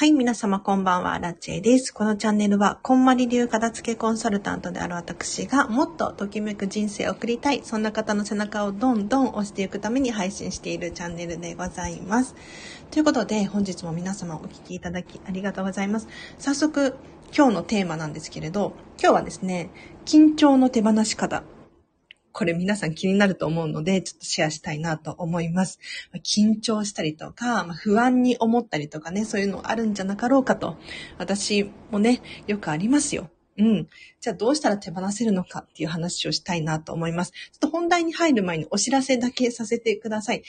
はい、皆様こんばんは、ラッチェです。このチャンネルは、こんまり流片付けコンサルタントである私が、もっとときめく人生を送りたい、そんな方の背中をどんどん押していくために配信しているチャンネルでございます。ということで、本日も皆様お聴きいただきありがとうございます。早速、今日のテーマなんですけれど、今日はですね、緊張の手放し方これ皆さん気になると思うので、ちょっとシェアしたいなと思います。緊張したりとか、不安に思ったりとかね、そういうのあるんじゃなかろうかと。私もね、よくありますよ。うん。じゃあどうしたら手放せるのかっていう話をしたいなと思います。ちょっと本題に入る前にお知らせだけさせてください。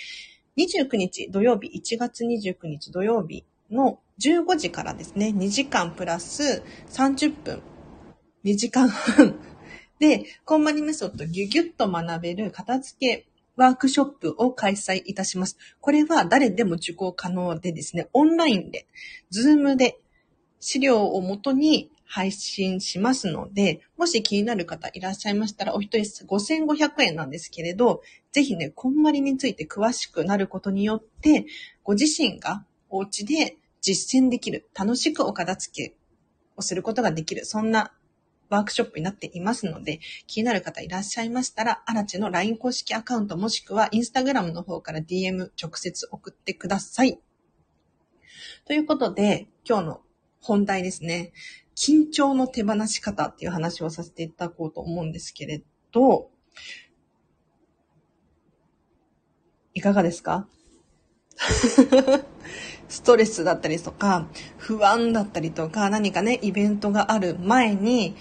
29日土曜日、1月29日土曜日の15時からですね、2時間プラス30分、2時間半で、コンマニメソッドギュギュッと学べる片付けワークショップを開催いたします。これは誰でも受講可能でですね、オンラインで、ズームで資料をもとに配信しますので、もし気になる方いらっしゃいましたら、お一人5500円なんですけれど、ぜひね、こんまりについて詳しくなることによって、ご自身がお家で実践できる、楽しくお片付けをすることができる、そんなワークショップになっていますので、気になる方いらっしゃいましたら、アラチェの LINE 公式アカウントもしくは Instagram の方から DM 直接送ってください。ということで、今日の本題ですね。緊張の手放し方っていう話をさせていただこうと思うんですけれど、いかがですか？ストレスだったりとか、不安だったりとか、何かね、イベントがある前に、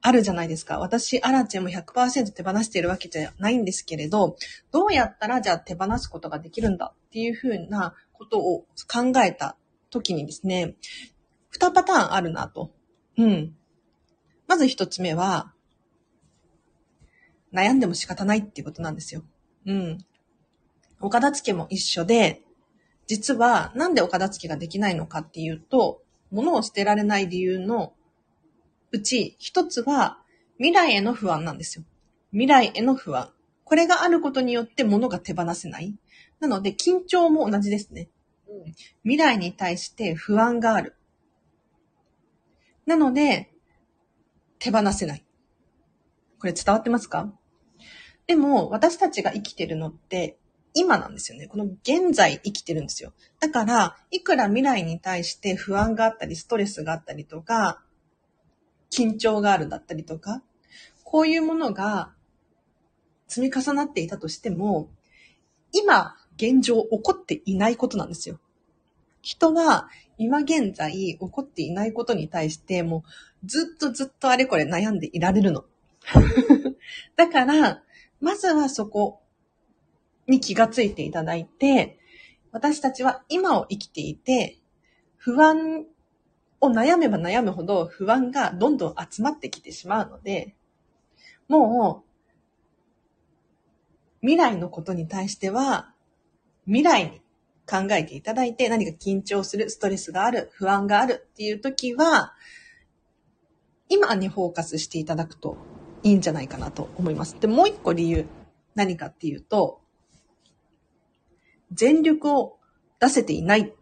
あるじゃないですか。私、アラチェも100%手放しているわけじゃないんですけれど、どうやったらじゃあ手放すことができるんだっていうふうなことを考えた時にですね、2パターンあるなと。うん。まず1つ目は、悩んでも仕方ないっていうことなんですよ。うん。お片付けも一緒で、実はなんでお片付けができないのかっていうと、物を捨てられない理由のうち一つは未来への不安なんですよ。未来への不安。これがあることによって物が手放せない。なので緊張も同じですね。未来に対して不安がある。なので、手放せない。これ伝わってますか？でも、私たちが生きてるのって、今なんですよね。この現在生きてるんですよ。だから、いくら未来に対して不安があったり、ストレスがあったりとか、緊張があるだったりとか、こういうものが積み重なっていたとしても、今、現状起こっていないことなんですよ。人は今現在起こっていないことに対してもうずっとずっとあれこれ悩んでいられるの。だから、まずはそこに気がついていただいて、私たちは今を生きていて、不安を悩めば悩むほど不安がどんどん集まってきてしまうので、もう、未来のことに対しては、未来に考えていただいて何か緊張する、ストレスがある、不安があるっていう時は、今にフォーカスしていただくといいんじゃないかなと思います。で、もう一個理由、何かっていうと、全力を出せていないっ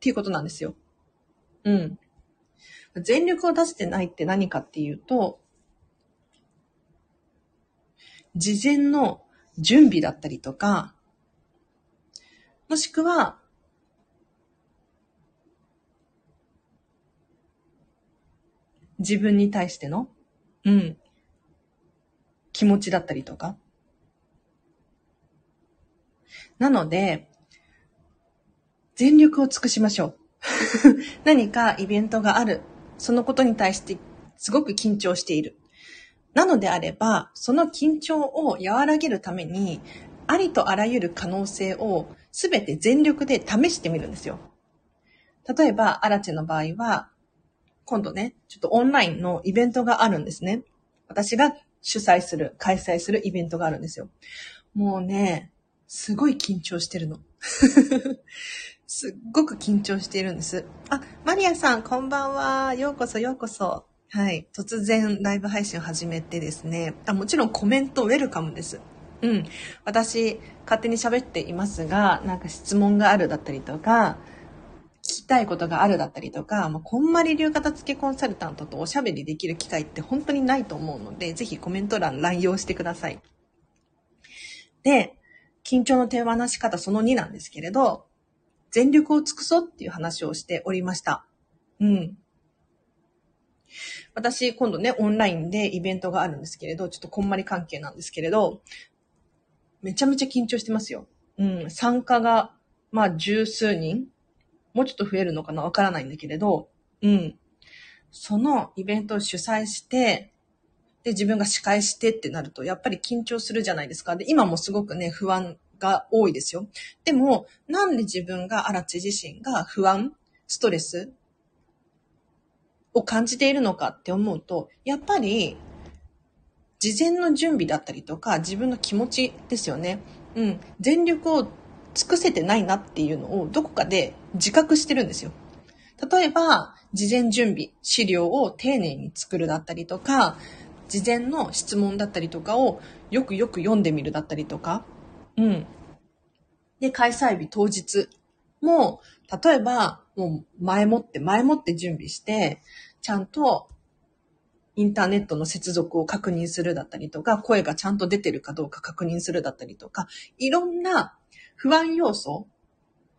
ていうことなんですよ。うん。全力を出してないって何かっていうと、事前の準備だったりとか、もしくは、自分に対しての、うん、気持ちだったりとか。なので、全力を尽くしましょう。何かイベントがある。そのことに対してすごく緊張している。なのであれば、その緊張を和らげるために、ありとあらゆる可能性をすべて全力で試してみるんですよ。例えば、アラチェの場合は、今度ね、ちょっとオンラインのイベントがあるんですね。私が主催する、開催するイベントがあるんですよ。もうね、すごい緊張してるの。すっごく緊張しているんです。あ、マリアさん、こんばんは。ようこそ、ようこそ。はい。突然ライブ配信を始めてですね。あ、もちろんコメントウェルカムです。うん。私、勝手に喋っていますが、なんか質問があるだったりとか、きたいことがあるだったりとか、まあ、こんまり流片付けコンサルタントとおしゃべりできる機会って本当にないと思うので、ぜひコメント欄乱用してください。で、緊張の手放し方その2なんですけれど、全力を尽くそうっていう話をしておりました。うん。私、今度ね、オンラインでイベントがあるんですけれど、ちょっとこんまり関係なんですけれど、めちゃめちゃ緊張してますよ。うん。参加が、まあ、十数人もうちょっと増えるのかなわからないんだけれど、うん。そのイベントを主催して、で、自分が司会してってなると、やっぱり緊張するじゃないですか。で、今もすごくね、不安が多いですよ。でも、なんで自分が、荒地自身が不安、ストレスを感じているのかって思うと、やっぱり、事前の準備だったりとか、自分の気持ちですよね。うん。全力を尽くせてないなっていうのをどこかで自覚してるんですよ。例えば、事前準備、資料を丁寧に作るだったりとか、事前の質問だったりとかをよくよく読んでみるだったりとか、うん。で、開催日当日も、例えば、もう前もって前もって準備して、ちゃんとインターネットの接続を確認するだったりとか、声がちゃんと出てるかどうか確認するだったりとか、いろんな不安要素、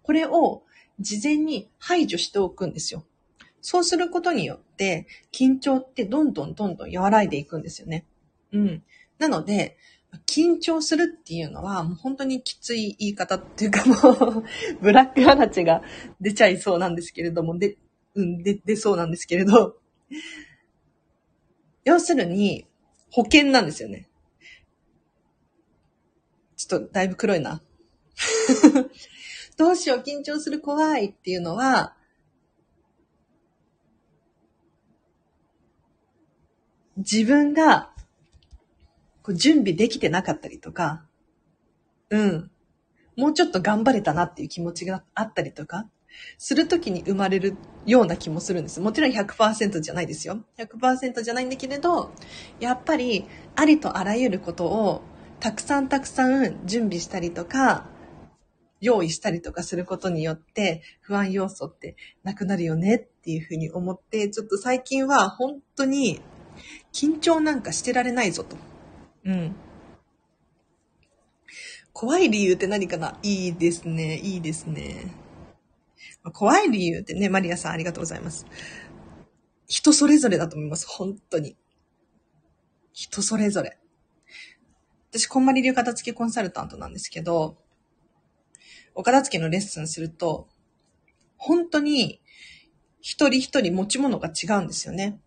これを事前に排除しておくんですよ。そうすることによって、緊張ってどんどんどんどん和らいでいくんですよね。うん。なので、緊張するっていうのは、もう本当にきつい言い方っていうかもうブラックアラチが出ちゃいそうなんですけれども、で、うん、で、出そうなんですけれど、要するに、保険なんですよね。ちょっとだいぶ黒いな。どうしよう、緊張する、怖いっていうのは、自分がこう準備できてなかったりとか、うん。もうちょっと頑張れたなっていう気持ちがあったりとか、するときに生まれるような気もするんです。もちろん100%じゃないですよ。100%じゃないんだけれど、やっぱりありとあらゆることをたくさんたくさん準備したりとか、用意したりとかすることによって不安要素ってなくなるよねっていうふうに思って、ちょっと最近は本当に緊張なんかしてられないぞと。うん。怖い理由って何かな？いいですね。いいですね。怖い理由ってね、マリアさんありがとうございます。人それぞれだと思います。本当に。人それぞれ。私、こんまり流片付けコンサルタントなんですけど、お片付けのレッスンすると、本当に一人一人持ち物が違うんですよね。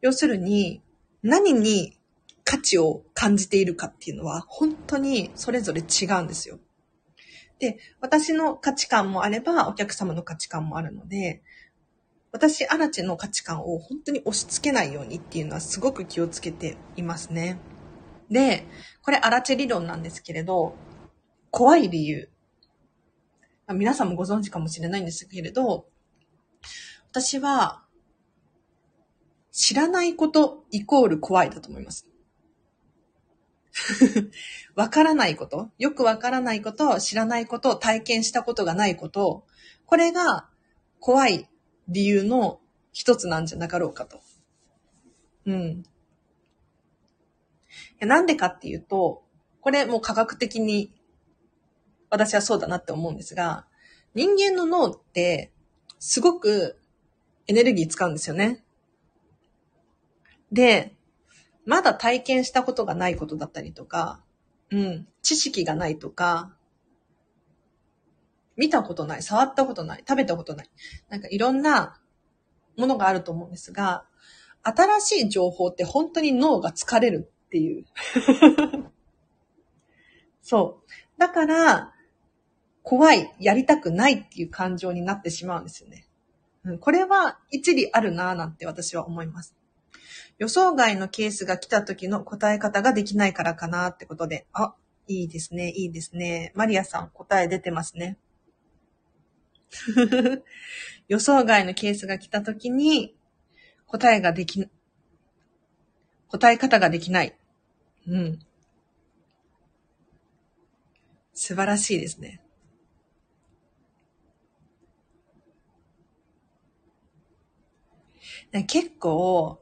要するに、何に価値を感じているかっていうのは、本当にそれぞれ違うんですよ。で、私の価値観もあれば、お客様の価値観もあるので、私、アラチェの価値観を本当に押し付けないようにっていうのはすごく気をつけていますね。で、これアラチェ理論なんですけれど、怖い理由。皆さんもご存知かもしれないんですけれど、私は、知らないことイコール怖いだと思います。わからないこと、よくわからないこと、知らないこと、体験したことがないこと、これが怖い理由の一つなんじゃなかろうかと。うん。なんでかっていうと、これもう科学的に私はそうだなって思うんですが、人間の脳ってすごくエネルギー使うんですよね。で、まだ体験したことがないことだったりとか、うん、知識がないとか、見たことない、触ったことない、食べたことない。なんかいろんなものがあると思うんですが、新しい情報って本当に脳が疲れるっていう。そう。だから、怖い、やりたくないっていう感情になってしまうんですよね。うん、これは一理あるなぁなんて私は思います。予想外のケースが来た時の答え方ができないからかなってことで。あ、いいですね、いいですね。マリアさん、答え出てますね。予想外のケースが来た時に、答えができ、答え方ができない。うん。素晴らしいですね。結構、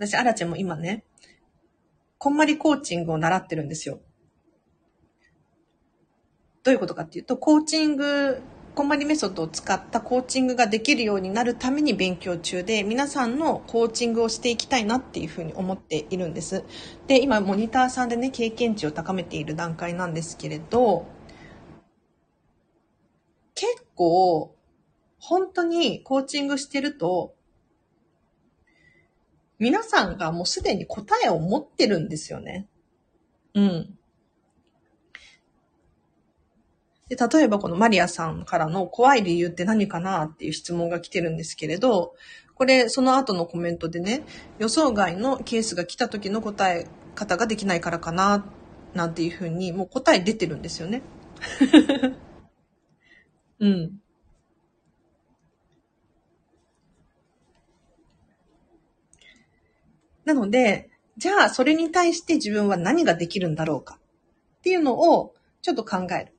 私、アラチェも今ね、こんまりコーチングを習ってるんですよ。どういうことかっていうと、コーチング、こんまりメソッドを使ったコーチングができるようになるために勉強中で、皆さんのコーチングをしていきたいなっていうふうに思っているんです。で、今、モニターさんでね、経験値を高めている段階なんですけれど、結構、本当にコーチングしてると、皆さんがもうすでに答えを持ってるんですよね。うん。で、例えばこのマリアさんからの怖い理由って何かなっていう質問が来てるんですけれど、これ、その後のコメントでね、予想外のケースが来た時の答え方ができないからかな、なんていうふうに、もう答え出てるんですよね。うん。なので、じゃあそれに対して自分は何ができるんだろうか？っていうのをちょっと考える。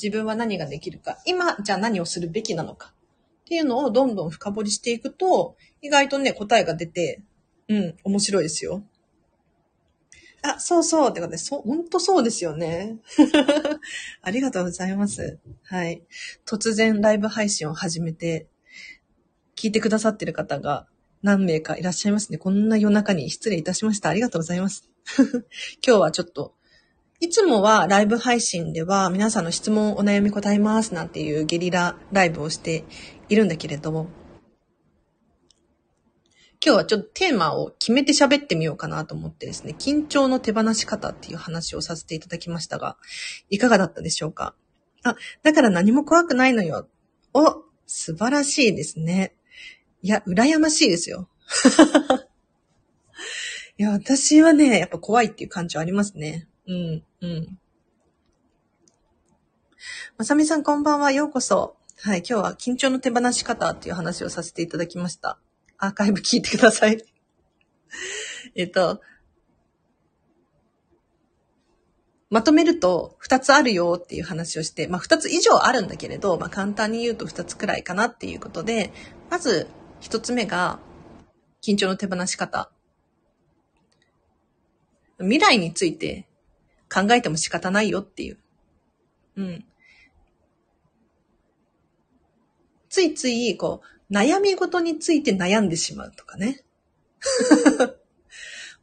自分は何ができるか？今、じゃあ何をするべきなのか？っていうのをどんどん深掘りしていくと、意外とね、答えが出て、うん、面白いですよ。あ、そうそうってことで、そう、ほんとそうですよね。ありがとうございます。はい。突然ライブ配信を始めて、聞いてくださってる方が何名かいらっしゃいますね。こんな夜中に失礼いたしました。ありがとうございます。今日はちょっと、いつもはライブ配信では皆さんの質問お悩み答えますなんていうゲリラライブをしているんだけれども、今日はちょっとテーマを決めて喋ってみようかなと思ってですね、緊張の手放し方っていう話をさせていただきましたが、いかがだったでしょうか？あ、だから何も怖くないのよ。お、素晴らしいですね。いや、羨ましいですよ。いや、私はね、やっぱ怖いっていう感情ありますね。うん、うん。まさみさんこんばんは、ようこそ。はい、今日は緊張の手放し方っていう話をさせていただきました。アーカイブ聞いてください。えっと、まとめると2つあるよっていう話をして、まあ2つ以上あるんだけれど、まあ簡単に言うと2つくらいかなっていうことで、まず一つ目が、緊張の手放し方。未来について考えても仕方ないよっていう。うん。ついつい、こう、悩み事について悩んでしまうとかね。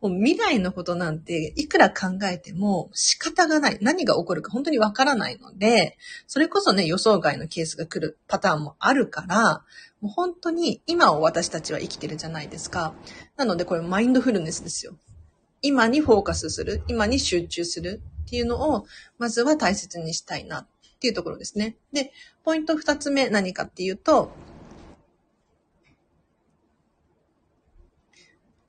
もう未来のことなんていくら考えても仕方がない。何が起こるか本当にわからないので、それこそね、予想外のケースが来るパターンもあるから、もう本当に今を私たちは生きてるじゃないですか。なのでこれマインドフルネスですよ。今にフォーカスする、今に集中するっていうのを、まずは大切にしたいなっていうところですね。で、ポイント二つ目何かっていうと、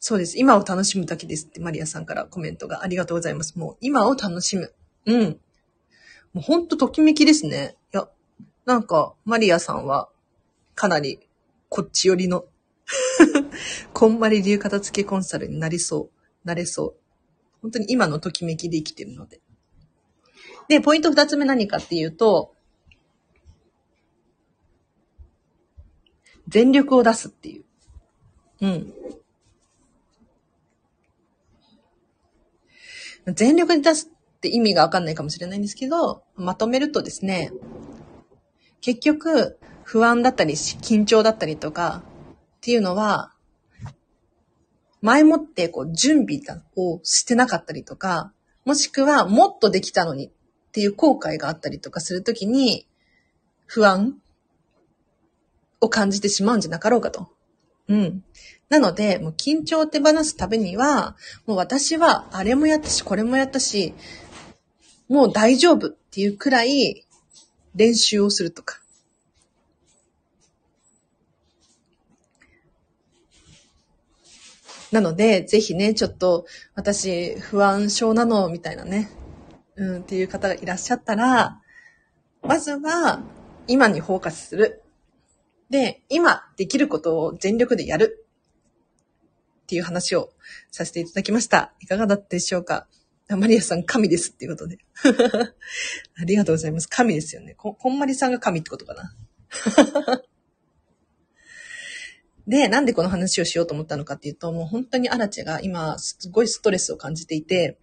そうです。今を楽しむだけですってマリアさんからコメントがありがとうございます。もう今を楽しむ。うん。もうほんとときめきですね。いや、なんかマリアさんはかなりこっち寄りの こんまり流片付けコンサルになりそう、なれそう。本当に今のときめきで生きてるので。で、ポイント二つ目何かっていうと、全力を出すっていう。うん。全力で出すって意味がわかんないかもしれないんですけど、まとめるとですね、結局、不安だったり、緊張だったりとか、っていうのは、前もってこう準備をしてなかったりとか、もしくはもっとできたのにっていう後悔があったりとかするときに、不安を感じてしまうんじゃなかろうかと。うん。なので、もう緊張を手放すためには、もう私はあれもやったし、これもやったし、もう大丈夫っていうくらい練習をするとか。なので、ぜひね、ちょっと、私、不安症なの、みたいなね、うん、っていう方がいらっしゃったら、まずは、今にフォーカスする。で、今できることを全力でやる。っていう話をさせていただきました。いかがだったでしょうか？マリアさん、神ですっていうことで。ありがとうございます。神ですよね。こ、こんまりさんが神ってことかな？で、なんでこの話をしようと思ったのかっていうと、もう本当にアラチェが今、すごいストレスを感じていて、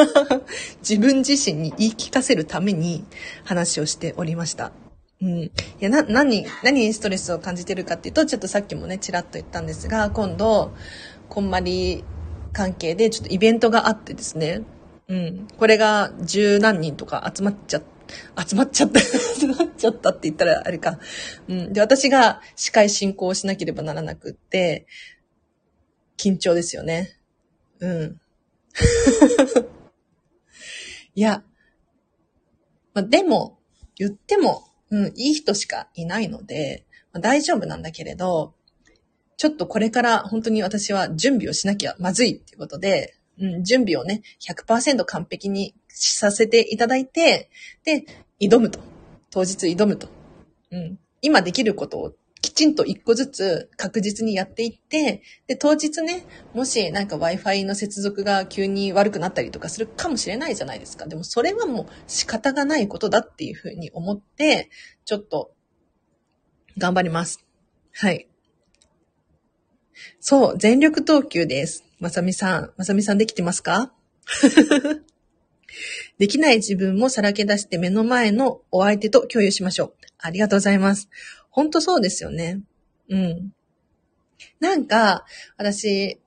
自分自身に言い聞かせるために話をしておりました。うん。いや、な、何、何にストレスを感じてるかっていうと、ちょっとさっきもね、ちらっと言ったんですが、今度、こんまり関係でちょっとイベントがあってですね。うん。これが十何人とか集まっちゃ、集まっちゃった、集まっちゃったって言ったらあれか。うん。で、私が司会進行しなければならなくって、緊張ですよね。うん。いや、まあ、でも、言っても、うん、いい人しかいないので、まあ、大丈夫なんだけれど、ちょっとこれから本当に私は準備をしなきゃまずいっていうことで、うん、準備をね、100%完璧にさせていただいて、で、挑むと。当日挑むと。うん。今できることをちんと一個ずつ確実にやっていって、で、当日ね、もしなんか Wi-Fi の接続が急に悪くなったりとかするかもしれないじゃないですか。でもそれはもう仕方がないことだっていうふうに思って、ちょっと頑張ります。はい。そう、全力投球です。まさみさん。まさみさんできてますか？できない自分もさらけ出して目の前のお相手と共有しましょう。ありがとうございます。ほんとそうですよね。うん。なんか、私、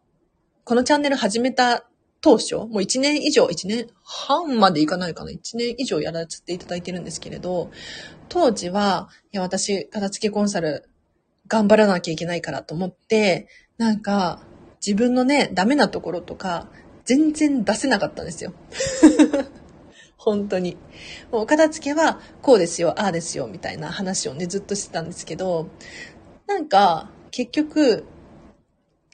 このチャンネル始めた当初、もう1年以上、1年半までいかないかな、1年以上やらせていただいてるんですけれど、当時は、いや、私、片付けコンサル頑張らなきゃいけないからと思って、なんか、自分のね、ダメなところとか、全然出せなかったんですよ。本当に。もう片付けは、こうですよ、ああですよ、みたいな話をね、ずっとしてたんですけど、なんか、結局、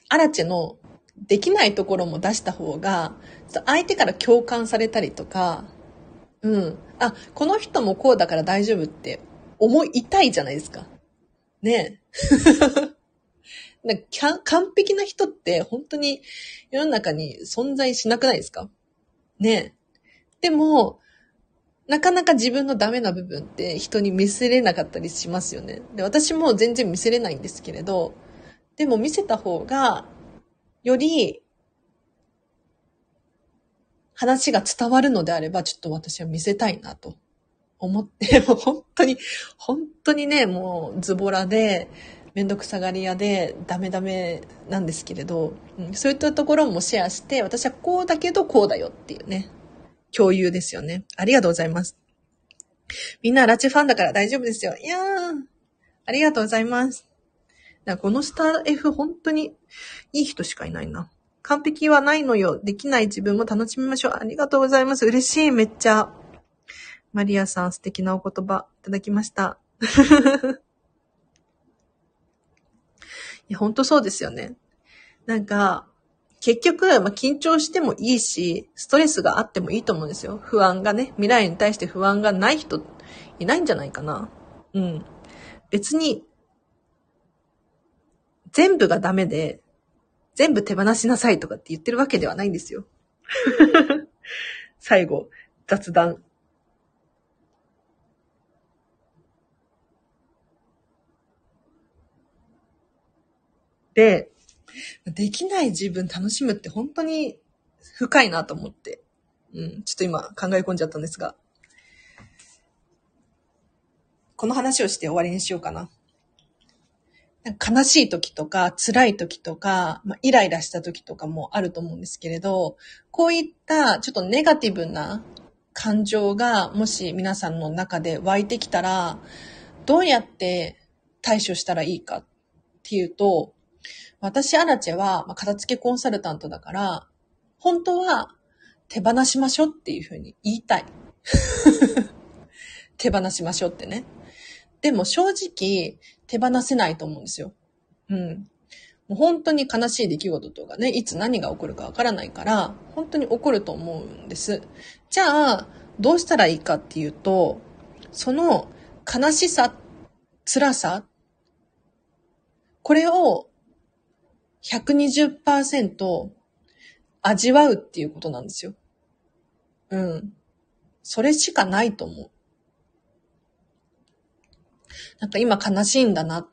アラチェのできないところも出した方が、相手から共感されたりとか、うん。あ、この人もこうだから大丈夫って思いたいじゃないですか。ねえ。なんか完璧な人って本当に世の中に存在しなくないですか？ねえ。でも、なかなか自分のダメな部分って人に見せれなかったりしますよね。で、私も全然見せれないんですけれど、でも見せた方が、より、話が伝わるのであれば、ちょっと私は見せたいなと思って、もう本当に、本当にね、もうズボラで、めんどくさがり屋でダメダメなんですけれど、うん、そういったところもシェアして、私はこうだけどこうだよっていうね、共有ですよね。ありがとうございます。みんなラチファンだから大丈夫ですよ。いやー、ありがとうございます。このスター F 本当にいい人しかいないな。完璧はないのよ。できない自分も楽しみましょう。ありがとうございます。嬉しい、めっちゃ。マリアさん素敵なお言葉いただきました。いや、ほんとそうですよね。なんか、結局、まあ、緊張してもいいし、ストレスがあってもいいと思うんですよ。不安がね、未来に対して不安がない人いないんじゃないかな。うん。別に、全部がダメで、全部手放しなさいとかって言ってるわけではないんですよ。最後、雑談。で、できない自分楽しむって本当に深いなと思って。うん、ちょっと今考え込んじゃったんですが。この話をして終わりにしようかな。悲しい時とか、辛い時とか、まあ、イライラした時とかもあると思うんですけれど、こういったちょっとネガティブな感情がもし皆さんの中で湧いてきたら、どうやって対処したらいいかっていうと、私、アラチェは、まあ、片付けコンサルタントだから、本当は手放しましょうっていうふうに言いたい。手放しましょうってね。でも正直手放せないと思うんですよ。うん。もう本当に悲しい出来事とかね、いつ何が起こるかわからないから、本当に起こると思うんです。じゃあ、どうしたらいいかっていうと、その悲しさ、辛さ、これを120%味わうっていうことなんですよ。うん。それしかないと思う。なんか今悲しいんだな。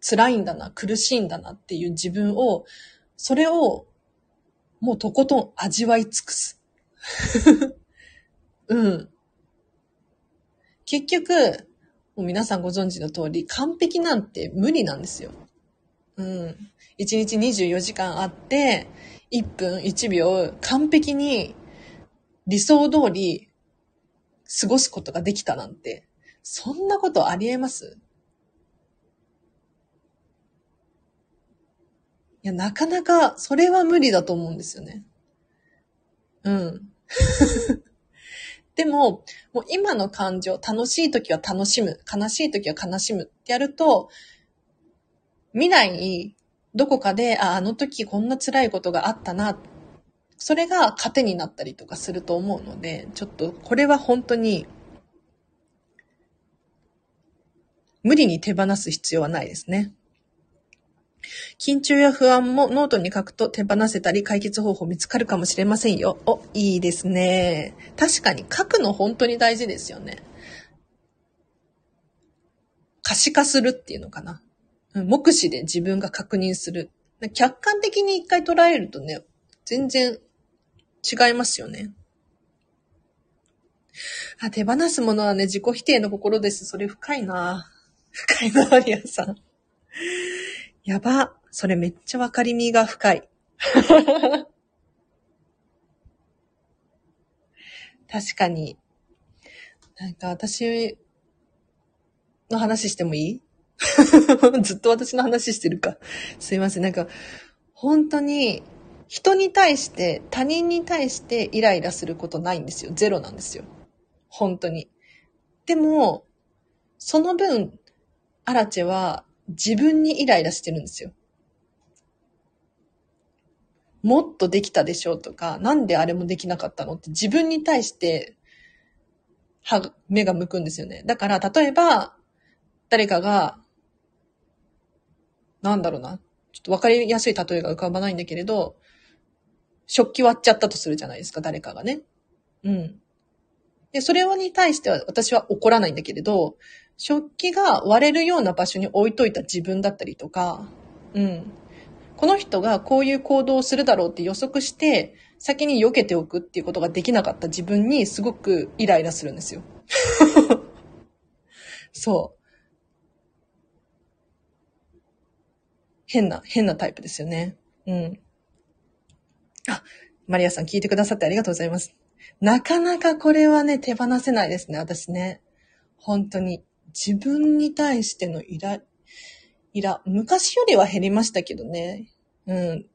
辛いんだな、苦しいんだなっていう自分を、それを、もうとことん味わい尽くす。うん。結局、もう皆さんご存知の通り、完璧なんて無理なんですよ。うん。1日24時間あって、1分1秒完璧に理想通り過ごすことができたなんて、そんなことありえます？いや、なかなか、それは無理だと思うんですよね。うん。でも、もう今の感情、楽しい時は楽しむ、悲しい時は悲しむってやると、未来どこかで、あ、あの時こんな辛いことがあったな、それが糧になったりとかすると思うので、ちょっとこれは本当に、無理に手放す必要はないですね。緊張や不安もノートに書くと手放せたり解決方法見つかるかもしれませんよ。お、いいですね。確かに書くの本当に大事ですよね。可視化するっていうのかな。目視で自分が確認する。客観的に一回捉えるとね、全然違いますよね。あ、手放すものはね、自己否定の心です。それ深いな深いな、アリアさん。やば。それめっちゃわかりみが深い。確かに。なんか私の話してもいい？ずっと私の話してるか。すいません。なんか、本当に、人に対して、他人に対してイライラすることないんですよ。ゼロなんですよ。本当に。でも、その分、アラチェは自分にイライラしてるんですよ。もっとできたでしょうとか、なんであれもできなかったのって自分に対して、は、目が向くんですよね。だから、例えば、誰かが、なんだろうな。ちょっとわかりやすい例えが浮かばないんだけれど、食器割っちゃったとするじゃないですか、誰かがね。うん。で、それに対しては私は怒らないんだけれど、食器が割れるような場所に置いといた自分だったりとか、うん。この人がこういう行動をするだろうって予測して、先に避けておくっていうことができなかった自分にすごくイライラするんですよ。そう。変な、変なタイプですよね。うん。あ、マリアさん聞いてくださってありがとうございます。なかなかこれはね、手放せないですね、私ね。本当に。自分に対してのイラ、イラ、昔よりは減りましたけどね。うん。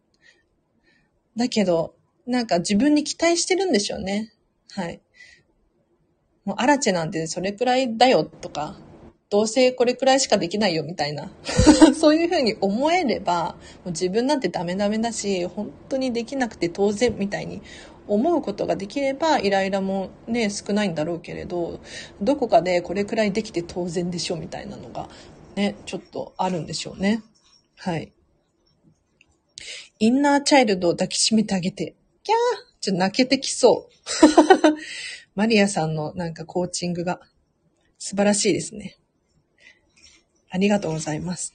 だけど、なんか自分に期待してるんでしょうね。はい。もうアラチェなんてそれくらいだよとか、どうせこれくらいしかできないよみたいな そういうふうに思えれば、もう自分なんてダメダメだし、本当にできなくて当然みたいに思うことができれば、イライラもね、少ないんだろうけれど、どこかでこれくらいできて当然でしょみたいなのが、ね、ちょっとあるんでしょうね。はい。インナーチャイルドを抱きしめてあげて、キャーちょっと泣けてきそう。マリアさんのなんかコーチングが素晴らしいですね。ありがとうございます。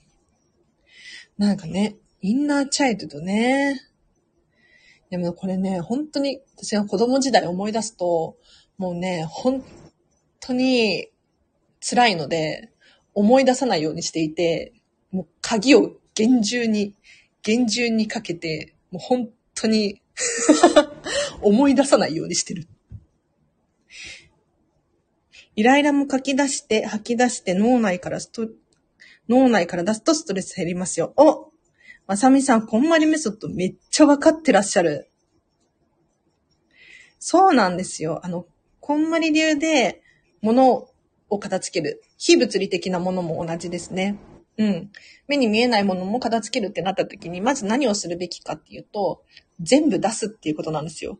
なんかね、インナーチャイルドね。でもこれね、本当に私が子供時代思い出すと、もうね、本当に辛いので、思い出さないようにしていて、もう鍵を厳重に、厳重にかけて、もう本当に 思い出さないようにしてる。イライラも書き出して、吐き出して脳内からスト脳内から出すとストレス減りますよ。おまさみさん、こんまりメソッドめっちゃわかってらっしゃる。そうなんですよ。あの、こんまり流で物を片付ける。非物理的なものも同じですね。うん。目に見えないものも片付けるってなった時に、まず何をするべきかっていうと、全部出すっていうことなんですよ。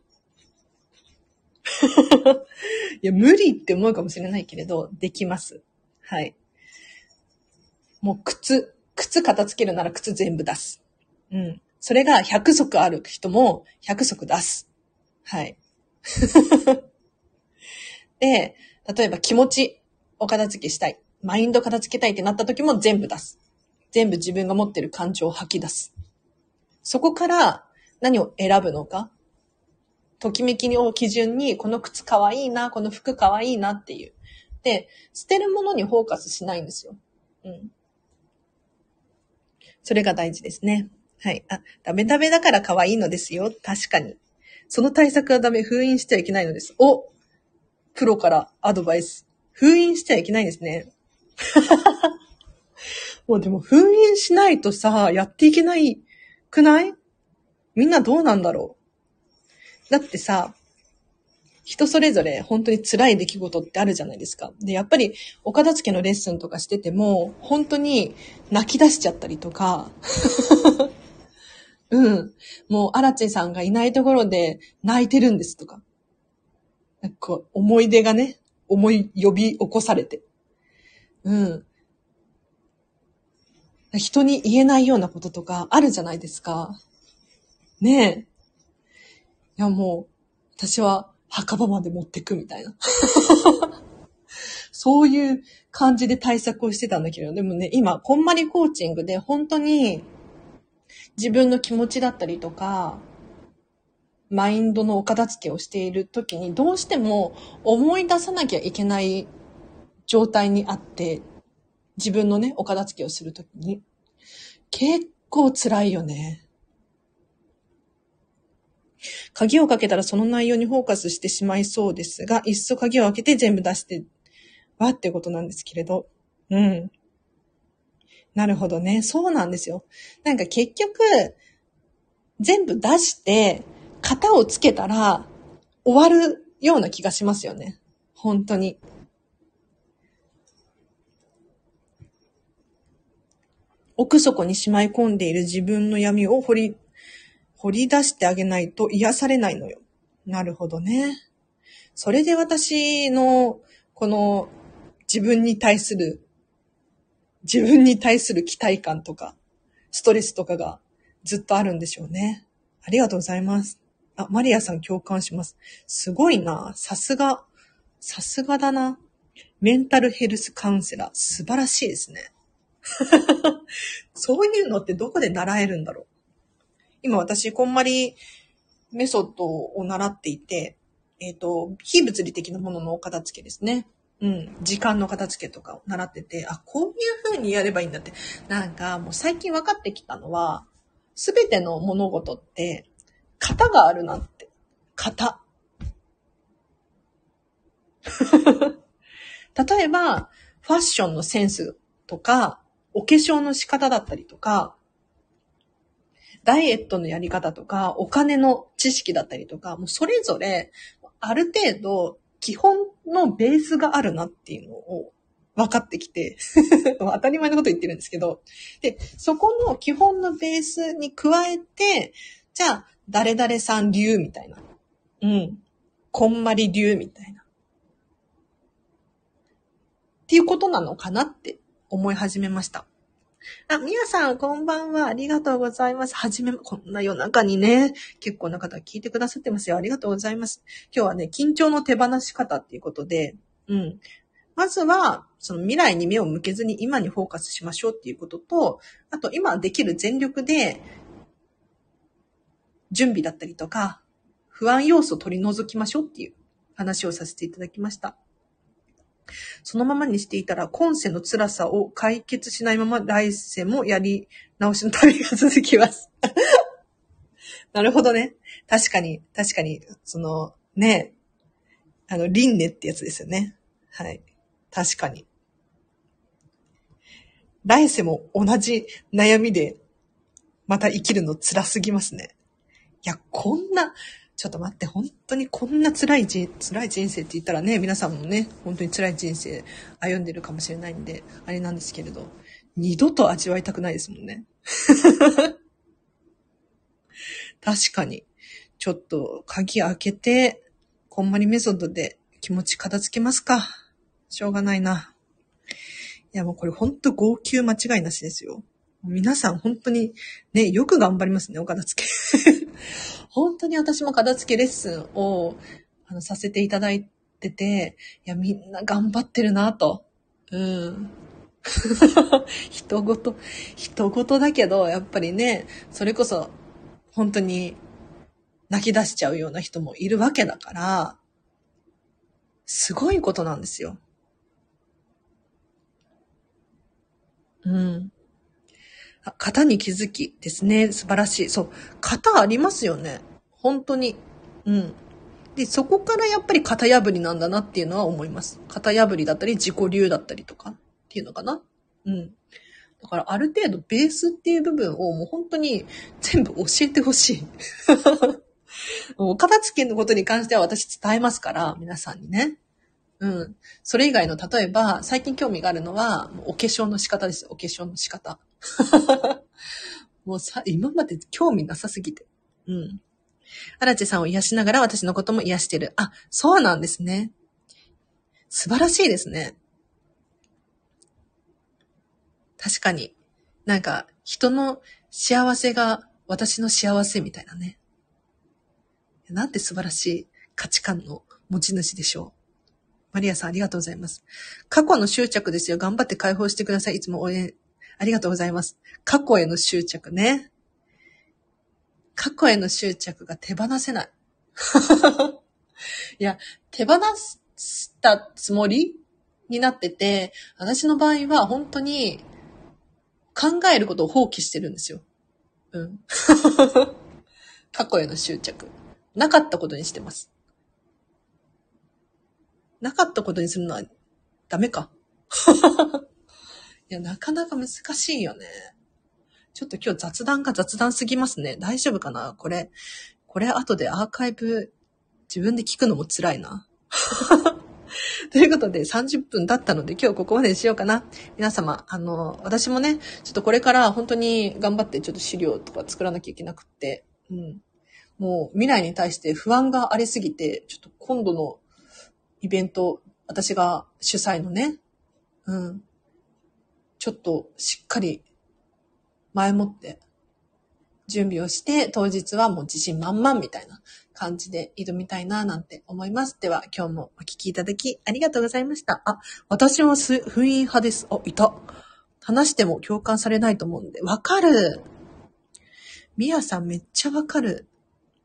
いや、無理って思うかもしれないけれど、できます。はい。もう靴、靴片付けるなら靴全部出す。うん。それが100足ある人も100足出す。はい。で、例えば気持ちを片付けしたい。マインド片付けたいってなった時も全部出す。全部自分が持ってる感情を吐き出す。そこから何を選ぶのか？ときめきを基準に、この靴かわいいな、この服かわいいなっていう。で、捨てるものにフォーカスしないんですよ。うん。それが大事ですね。はい。あ、ダメダメだから可愛いのですよ。確かに。その対策はダメ。封印してはいけないのです。おプロからアドバイス。封印してはいけないんですね。もうでも封印しないとさ、やっていけないくない？みんなどうなんだろう？だってさ、人それぞれ本当に辛い出来事ってあるじゃないですか。で、やっぱりお片付けのレッスンとかしてても、本当に泣き出しちゃったりとか、うん。もう、アラチェさんがいないところで泣いてるんですとか。なんかこう、思い出がね、思い呼び起こされて。うん。人に言えないようなこととかあるじゃないですか。ねえ。いやもう、私は墓場まで持ってくみたいな。そういう感じで対策をしてたんだけど、でもね、今、こんまりコーチングで本当に自分の気持ちだったりとか、マインドのお片付けをしている時にどうしても思い出さなきゃいけない状態にあって、自分のね、お片付けをするときに、結構辛いよね。鍵をかけたらその内容にフォーカスしてしまいそうですが、いっそ鍵を開けて全部出してはってことなんですけれど。うん。なるほどね。そうなんですよ。なんか結局、全部出して、型をつけたら終わるような気がしますよね。本当に。奥底にしまい込んでいる自分の闇を掘り、掘り出してあげないと癒されないのよ。なるほどね。それで私の、この自分に対する、自分に対する期待感とか、ストレスとかがずっとあるんでしょうね。ありがとうございます。あ、マリアさん共感します。すごいな。さすが、さすがだな。メンタルヘルスカウンセラー。素晴らしいですね。そういうのってどこで習えるんだろう今私、こんまりメソッドを習っていて、えっ、ー、と、非物理的なものの片付けですね。うん。時間の片付けとかを習ってて、あ、こういう風にやればいいんだって。なんか、もう最近分かってきたのは、すべての物事って、型があるなって。型。例えば、ファッションのセンスとか、お化粧の仕方だったりとか、ダイエットのやり方とか、お金の知識だったりとか、もうそれぞれ、ある程度、基本のベースがあるなっていうのを分かってきて 当たり前のこと言ってるんですけど、で、そこの基本のベースに加えて、じゃあ、誰々さん流みたいな。うん。こんまり流みたいな。っていうことなのかなって思い始めました。あ、みやさん、こんばんは。ありがとうございます。はじめ、こんな夜中にね、結構な方聞いてくださってますよ。ありがとうございます。今日はね、緊張の手放し方っていうことで、うん。まずは、その未来に目を向けずに今にフォーカスしましょうっていうことと、あと今できる全力で、準備だったりとか、不安要素を取り除きましょうっていう話をさせていただきました。そのままにしていたら、今世の辛さを解決しないまま来世もやり直しの旅が続きます。なるほどね。確かに、確かに、その、ね、あの、輪廻ってやつですよね。はい。確かに。来世も同じ悩みで、また生きるの辛すぎますね。いや、こんな、ちょっと待って、本当にこんな辛いじ、辛い人生って言ったらね、皆さんもね、本当に辛い人生歩んでるかもしれないんで、あれなんですけれど、二度と味わいたくないですもんね。確かに。ちょっと鍵開けて、こんまりメソッドで気持ち片付けますか。しょうがないな。いやもうこれほんと号泣間違いなしですよ。皆さん本当にね、よく頑張りますね、お片付け。本当に私も片付けレッスンをあのさせていただいてて、いや、みんな頑張ってるなと。うん。人ごと、人ごとだけど、やっぱりね、それこそ、本当に、泣き出しちゃうような人もいるわけだから、すごいことなんですよ。うん。型に気づきですね。素晴らしい。そう。型ありますよね。本当に。うん。で、そこからやっぱり型破りなんだなっていうのは思います。型破りだったり、自己流だったりとかっていうのかな。うん。だからある程度ベースっていう部分をもう本当に全部教えてほしい。もう片付けのことに関しては私伝えますから、皆さんにね。うん。それ以外の、例えば、最近興味があるのは、お化粧の仕方です。お化粧の仕方。もうさ、今まで興味なさすぎて。うん。荒地さんを癒しながら私のことも癒してる。あ、そうなんですね。素晴らしいですね。確かに。なんか、人の幸せが私の幸せみたいなね。なんて素晴らしい価値観の持ち主でしょう。マリアさんありがとうございます。過去の執着ですよ。頑張って解放してください。いつも応援ありがとうございます。過去への執着ね。過去への執着が手放せない。いや、手放したつもりになってて、私の場合は本当に考えることを放棄してるんですよ。うん。過去への執着。なかったことにしてます。なかったことにするのはダメか。いや、なかなか難しいよね。ちょっと今日雑談が雑談すぎますね。大丈夫かな？これ、これ後でアーカイブ自分で聞くのも辛いな。ということで30分経ったので今日ここまでにしようかな。皆様、あの、私もね、ちょっとこれから本当に頑張ってちょっと資料とか作らなきゃいけなくって、うん。もう未来に対して不安がありすぎて、ちょっと今度のイベント、私が主催のね、うん。ちょっとしっかり前もって準備をして、当日はもう自信満々みたいな感じで挑みたいななんて思います。では、今日もお聞きいただきありがとうございました。あ、私もす、封印派です。あ、いた。話しても共感されないと思うんで、わかる。みやさんめっちゃわかる。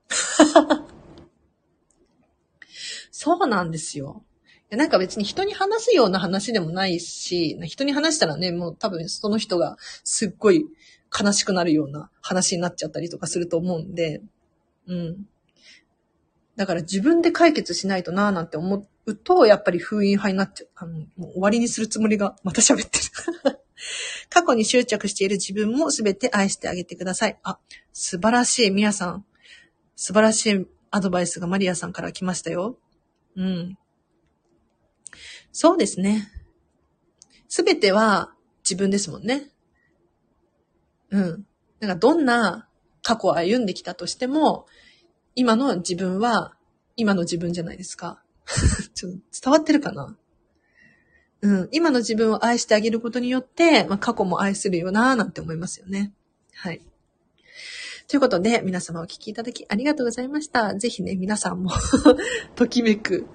そうなんですよ。なんか別に人に話すような話でもないし、人に話したらね、もう多分その人がすっごい悲しくなるような話になっちゃったりとかすると思うんで、うん。だから自分で解決しないとなーなんて思うと、やっぱり封印派になっちゃう。あの、もう終わりにするつもりがまた喋ってる。過去に執着している自分も全て愛してあげてください。あ、素晴らしい。みやさん。素晴らしいアドバイスがマリアさんから来ましたよ。うん。そうですね。すべては自分ですもんね。うん。なんかどんな過去を歩んできたとしても、今の自分は今の自分じゃないですか。ちょっと伝わってるかな？うん。今の自分を愛してあげることによって、まあ、過去も愛するよなぁなんて思いますよね。はい。ということで、皆様お聞きいただきありがとうございました。ぜひね、皆さんも ときめく、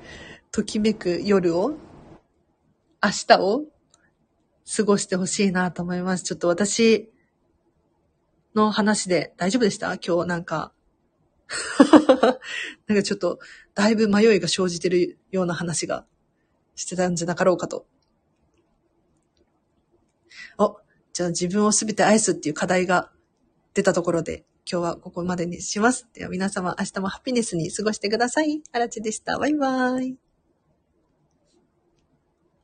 ときめく夜を、明日を過ごしてほしいなと思います。ちょっと私の話で大丈夫でした？今日なんか なんかちょっと、だいぶ迷いが生じてるような話がしてたんじゃなかろうかと。お、じゃあ自分をすべて愛すっていう課題が出たところで、今日はここまでにします。では皆様明日もハピネスに過ごしてください。あらちでした。バイバーイ。